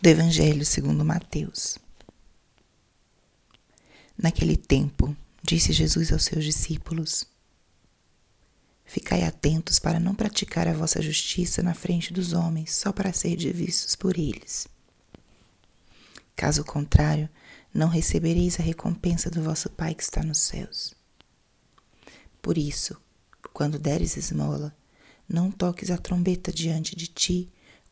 do Evangelho segundo Mateus. Naquele tempo, disse Jesus aos seus discípulos: Ficai atentos para não praticar a vossa justiça na frente dos homens, só para ser vistos por eles. Caso contrário, não recebereis a recompensa do vosso Pai que está nos céus. Por isso, quando deres esmola, não toques a trombeta diante de ti,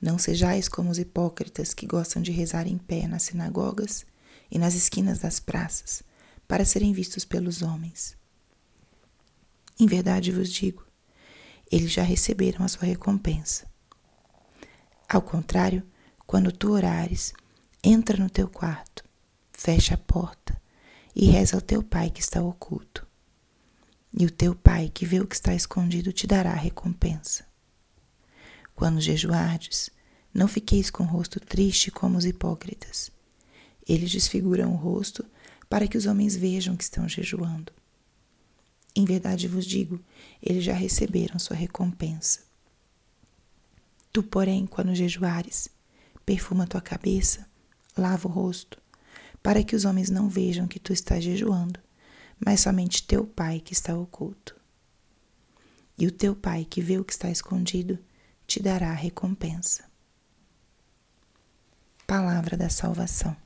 não sejais como os hipócritas que gostam de rezar em pé nas sinagogas e nas esquinas das praças, para serem vistos pelos homens. Em verdade vos digo, eles já receberam a sua recompensa. Ao contrário, quando tu orares, entra no teu quarto, fecha a porta e reza ao teu pai que está oculto. E o teu pai que vê o que está escondido te dará a recompensa. Quando jejuardes, não fiqueis com o rosto triste como os hipócritas. Eles desfiguram o rosto para que os homens vejam que estão jejuando. Em verdade vos digo, eles já receberam sua recompensa. Tu, porém, quando jejuares, perfuma tua cabeça, lava o rosto, para que os homens não vejam que tu estás jejuando, mas somente teu Pai que está oculto. E o teu Pai que vê o que está escondido te dará recompensa. Palavra da Salvação.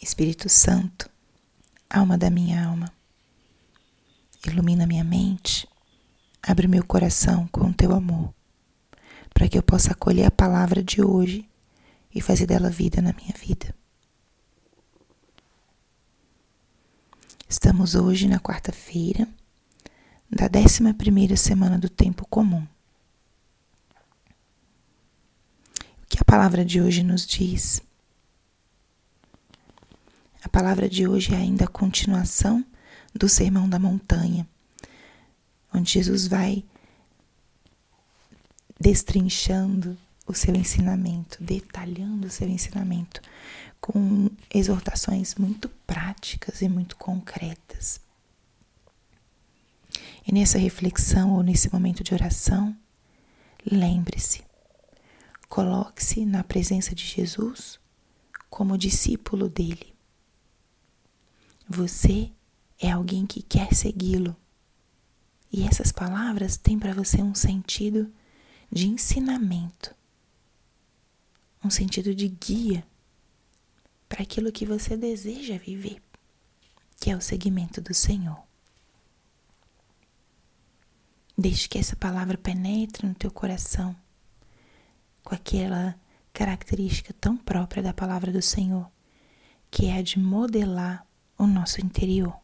Espírito Santo, alma da minha alma. Ilumina minha mente, abre meu coração com o teu amor, para que eu possa acolher a palavra de hoje e fazer dela vida na minha vida. Estamos hoje na quarta-feira da décima primeira semana do tempo comum. O que a palavra de hoje nos diz? A palavra de hoje é ainda a continuação do Sermão da Montanha, onde Jesus vai destrinchando o seu ensinamento, detalhando o seu ensinamento com exortações muito práticas e muito concretas. E nessa reflexão ou nesse momento de oração, lembre-se, coloque-se na presença de Jesus como discípulo dele. Você é alguém que quer segui-lo. E essas palavras têm para você um sentido de ensinamento, um sentido de guia para aquilo que você deseja viver, que é o seguimento do Senhor. Deixe que essa palavra penetre no teu coração com aquela característica tão própria da palavra do Senhor, que é a de modelar o nosso interior.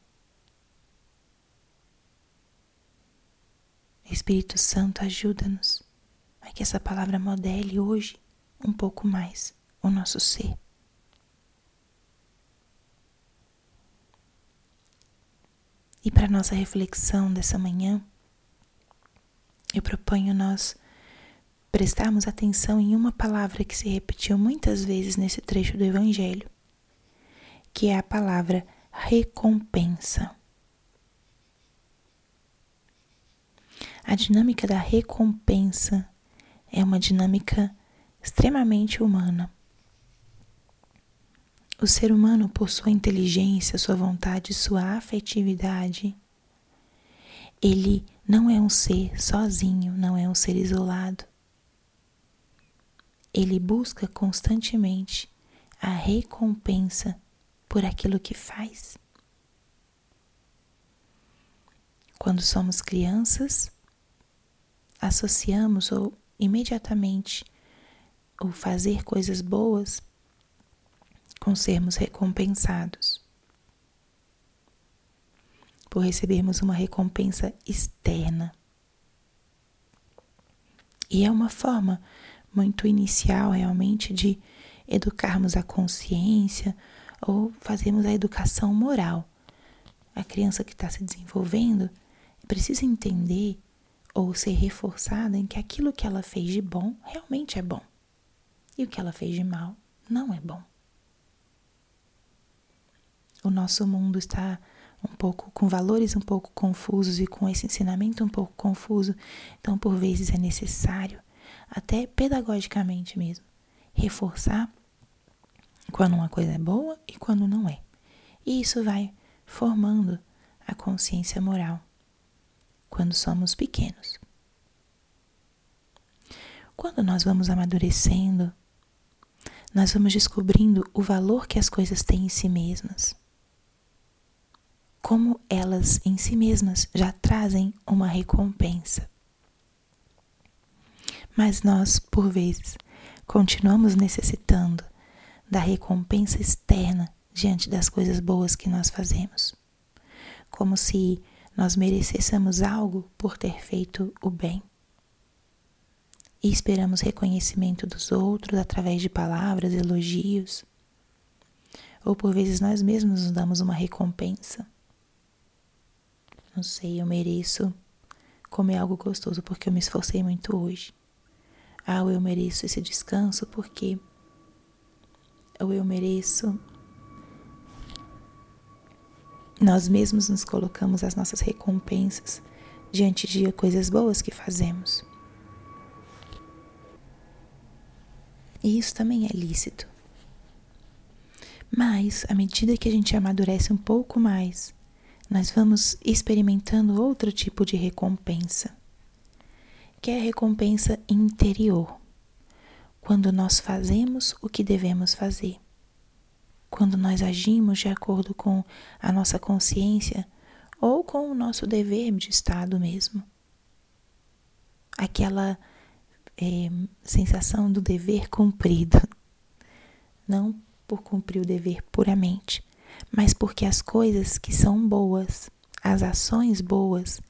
Espírito Santo, ajuda-nos a que essa palavra modele hoje um pouco mais o nosso ser. E para nossa reflexão dessa manhã, eu proponho nós prestarmos atenção em uma palavra que se repetiu muitas vezes nesse trecho do Evangelho, que é a palavra recompensa. A dinâmica da recompensa é uma dinâmica extremamente humana. O ser humano, por sua inteligência, sua vontade, sua afetividade, ele não é um ser sozinho, não é um ser isolado. Ele busca constantemente a recompensa por aquilo que faz. Quando somos crianças, associamos ou imediatamente o fazer coisas boas com sermos recompensados. Por recebermos uma recompensa externa. E é uma forma muito inicial realmente de educarmos a consciência ou fazermos a educação moral. A criança que está se desenvolvendo precisa entender ou ser reforçada em que aquilo que ela fez de bom realmente é bom e o que ela fez de mal não é bom. O nosso mundo está um pouco com valores um pouco confusos e com esse ensinamento um pouco confuso, então por vezes é necessário, até pedagogicamente mesmo, reforçar quando uma coisa é boa e quando não é. E isso vai formando a consciência moral quando somos pequenos. Quando nós vamos amadurecendo, nós vamos descobrindo o valor que as coisas têm em si mesmas como elas em si mesmas já trazem uma recompensa. Mas nós, por vezes, continuamos necessitando da recompensa externa diante das coisas boas que nós fazemos, como se nós merecêssemos algo por ter feito o bem. E esperamos reconhecimento dos outros através de palavras, elogios, ou por vezes nós mesmos nos damos uma recompensa não sei, eu mereço comer algo gostoso porque eu me esforcei muito hoje. Ah, eu mereço esse descanso porque ou eu mereço. Nós mesmos nos colocamos as nossas recompensas diante de coisas boas que fazemos. E isso também é lícito. Mas, à medida que a gente amadurece um pouco mais, nós vamos experimentando outro tipo de recompensa, que é a recompensa interior, quando nós fazemos o que devemos fazer, quando nós agimos de acordo com a nossa consciência ou com o nosso dever de Estado mesmo. Aquela é, sensação do dever cumprido, não por cumprir o dever puramente, mas porque as coisas que são boas, as ações boas,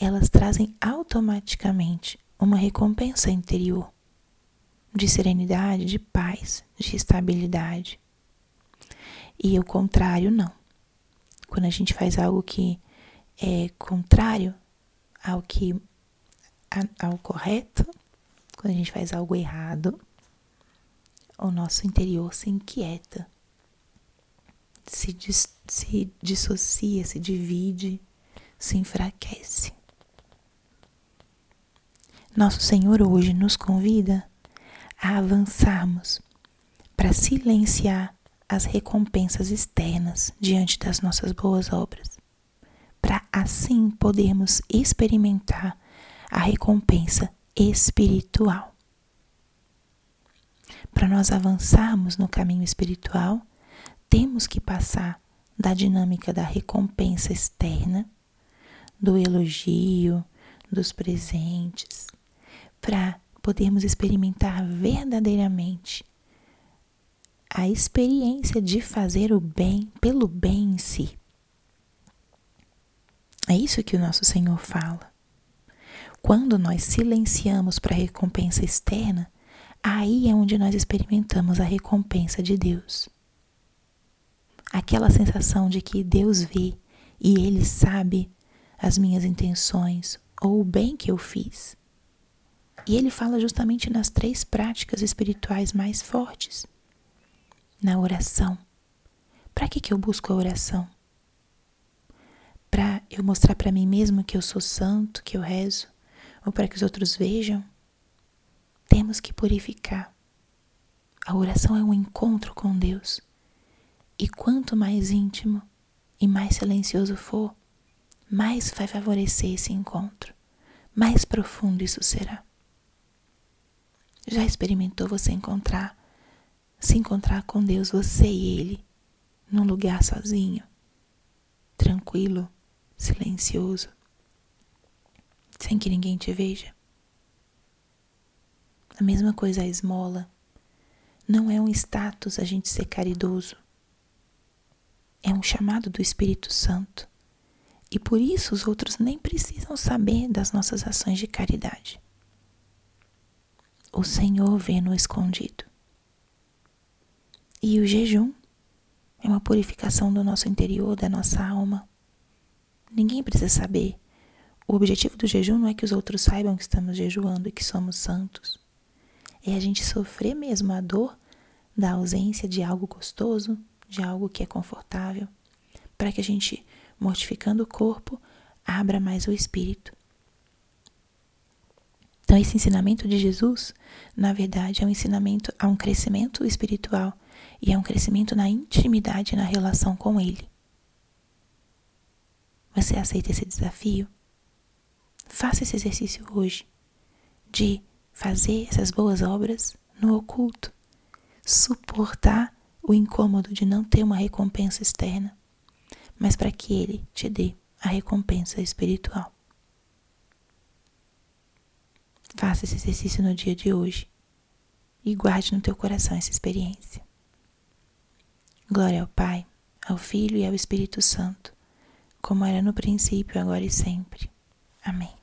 elas trazem automaticamente uma recompensa interior de serenidade, de paz, de estabilidade. E o contrário, não. Quando a gente faz algo que é contrário ao que ao correto, quando a gente faz algo errado, o nosso interior se inquieta se, dis, se dissocia, se divide, se enfraquece. Nosso Senhor hoje nos convida a avançarmos para silenciar as recompensas externas diante das nossas boas obras, para assim podermos experimentar a recompensa espiritual. Para nós avançarmos no caminho espiritual, temos que passar da dinâmica da recompensa externa, do elogio, dos presentes, para podermos experimentar verdadeiramente a experiência de fazer o bem pelo bem em si. É isso que o nosso Senhor fala. Quando nós silenciamos para a recompensa externa, aí é onde nós experimentamos a recompensa de Deus aquela sensação de que Deus vê e Ele sabe as minhas intenções ou o bem que eu fiz. E ele fala justamente nas três práticas espirituais mais fortes. Na oração. Para que, que eu busco a oração? Para eu mostrar para mim mesmo que eu sou santo, que eu rezo, ou para que os outros vejam? Temos que purificar. A oração é um encontro com Deus. E quanto mais íntimo e mais silencioso for, mais vai favorecer esse encontro, mais profundo isso será. Já experimentou você encontrar, se encontrar com Deus, você e Ele, num lugar sozinho, tranquilo, silencioso, sem que ninguém te veja? A mesma coisa a esmola. Não é um status a gente ser caridoso é um chamado do Espírito Santo. E por isso os outros nem precisam saber das nossas ações de caridade. o Senhor vê no escondido. E o jejum é uma purificação do nosso interior, da nossa alma. Ninguém precisa saber. O objetivo do jejum não é que os outros saibam que estamos jejuando e que somos santos. É a gente sofrer mesmo a dor da ausência de algo gostoso, de algo que é confortável, para que a gente, mortificando o corpo, abra mais o espírito. Então, esse ensinamento de Jesus, na verdade, é um ensinamento a um crescimento espiritual e é um crescimento na intimidade na relação com Ele. Você aceita esse desafio? Faça esse exercício hoje de fazer essas boas obras no oculto, suportar o incômodo de não ter uma recompensa externa, mas para que Ele te dê a recompensa espiritual. Faça esse exercício no dia de hoje e guarde no teu coração essa experiência. Glória ao Pai, ao Filho e ao Espírito Santo, como era no princípio, agora e sempre. Amém.